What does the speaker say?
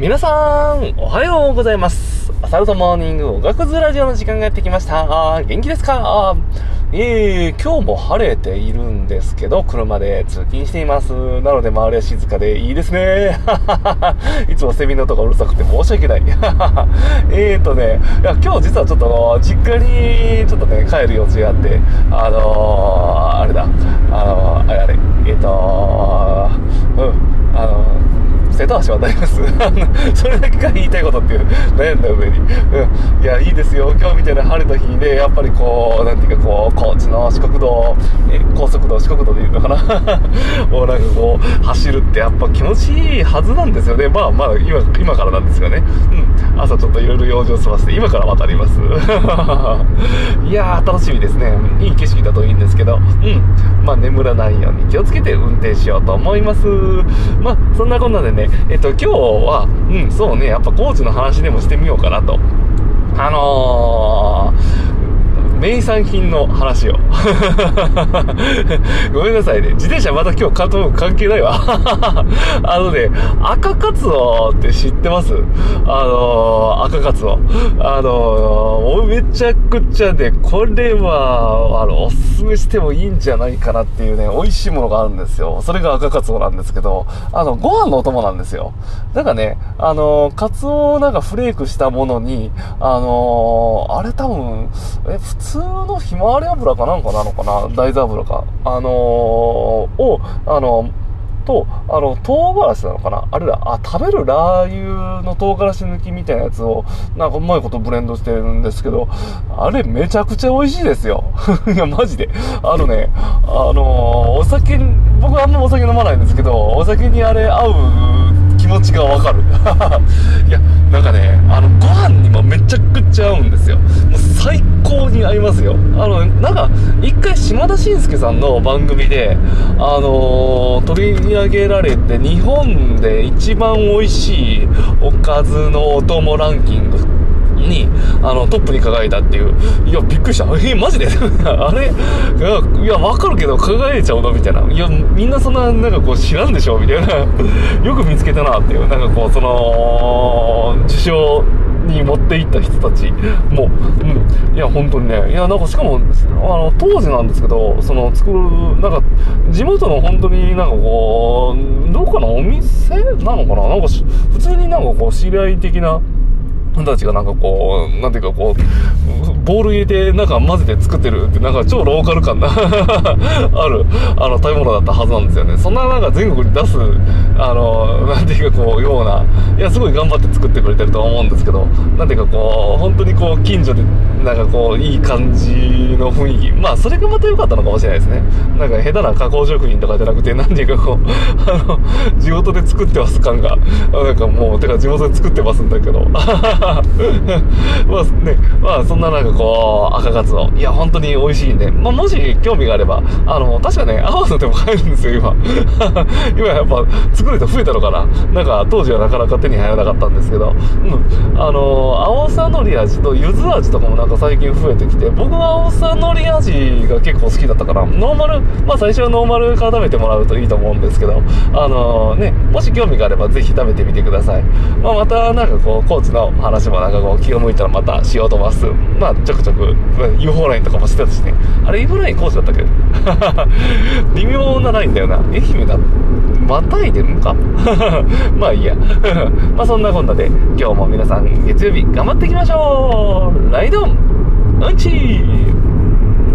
皆さん、おはようございます。アサルトモーニングおがくずラジオの時間がやってきました。元気ですか？えー、今日も晴れているんですけど、車で通勤しています。なので周りは静かでいいですね。いつもセミの音がうるさくて申し訳ない。えーとね、いや、今日実はちょっと、実家にちょっとね、帰る予定があって、あのー、あれだ、あのー、あれあれ、えーとーうん、瀬戸橋渡ります。それだけが言いたいことっていう悩んだ上に、いやいいですよ。今日みたいな晴れた日にねやっぱりこうなんていうかこう高知の四国道え高速道四国道でいうのかな。もうなんかこう走るってやっぱ気持ちいいはずなんですよね。まあまあ今今からなんですがね。うん。朝ちょっといろいろ用事を済ませて今から渡ります。いやー楽しみですね。いい景色だといいんですけど。うん。まあ眠らないように気をつけて運転しようと思います。まあそんなこんなでね えっと今日はうんそうねやっぱコーチの話でもしてみようかなとあのー、名産品の話を。ごめんなさいね。自転車また今日買っとく関係ないわ。あのね、赤カツオって知ってます？あの、赤カツオ。あの、めちゃくちゃね、これは、あの、おすすめしてもいいんじゃないかなっていうね、美味しいものがあるんですよ。それが赤カツオなんですけど、あの、ご飯のお供なんですよ。だかね、あのー、カツオなんかフレークしたものに、あの、あれ多分、え、普通のひまわり油かなんかなのかな大豆油か。あの、を、あのと、あの、唐辛子なのかな？あれだ、あ、食べるラー油の唐辛子抜きみたいなやつを、なんかうまいことブレンドしてるんですけど、あれめちゃくちゃ美味しいですよ。いや、マジで。あのね、あの、お酒、僕あんまお酒飲まないんですけど、お酒にあれ合う気持ちがわかる。いや、なんかね、あの、ご飯にもめちゃくちゃ合うんですよ。もう最高に合いますよ。あの、なんか、一回島田紳介さんの番組で、あの、取り上げられて、日本で一番美味しいおかずのお供ランキングに、あの、トップに輝いたっていう。いや、びっくりした。え、マジで？あれ？いや、いや、わかるけど、輝いちゃうの？みたいな。いや、みんなそんな、なんかこう、知らんでしょ？みたいな。よく見つけたなっていう。なんかこう、その、受賞、に持っていった人たち。も、うん、いや、本当にね、いや、なんかしかも、あの、当時なんですけど、その、作る、なんか、地元の本当になんかこう、どっかの、お店なのかな？なんか、普通になんかこう、知り合い的な、人たちがなんかこう、なんていうかこう、ボール入れてなんか混ぜて作ってるってなんか超ローカル感な ある、あの食べ物だったはずなんですよね。そんななんか全国に出す、あの、なんていうかこう、ような、いや、すごい頑張って作ってくれてるとは思うんですけど、なんていうかこう、本当にこう、近所でなんかこう、いい感じの雰囲気。まあ、それがまた良かったのかもしれないですね。なんか下手な加工食品とかじゃなくて、なんていうかこう、あの、地元で作ってます感が、なんかもう、てか地元で作ってますんだけど、まあね、まあそんななんかこう、赤カツオ。いや、本当に美味しいんで、まあもし興味があれば、あの、確かね、青のでも買えるんですよ、今。今やっぱ作る人増えたのかななんか当時はなかなか手に入らなかったんですけど、うん。あの、青さのり味と柚子味とかもなんか最近増えてきて、僕は青さのり味が結構好きだったから、ノーマル、まあ最初はノーマルから食べてもらうといいと思うんですけど、あのね、もし興味があればぜひ食べてみてください。まあまたなんかこう、高知の話もなんかこう気が向いたらまたしようと思います。まあちょくちょく UFO ラインとかもしてたしね。あれ UFO ラインコースだったっけ？微妙なラインだよな。愛媛だ。またいでるのか？まあいいや。まあそんなこんなで今日も皆さん月曜日頑張っていきましょうライドンうんちー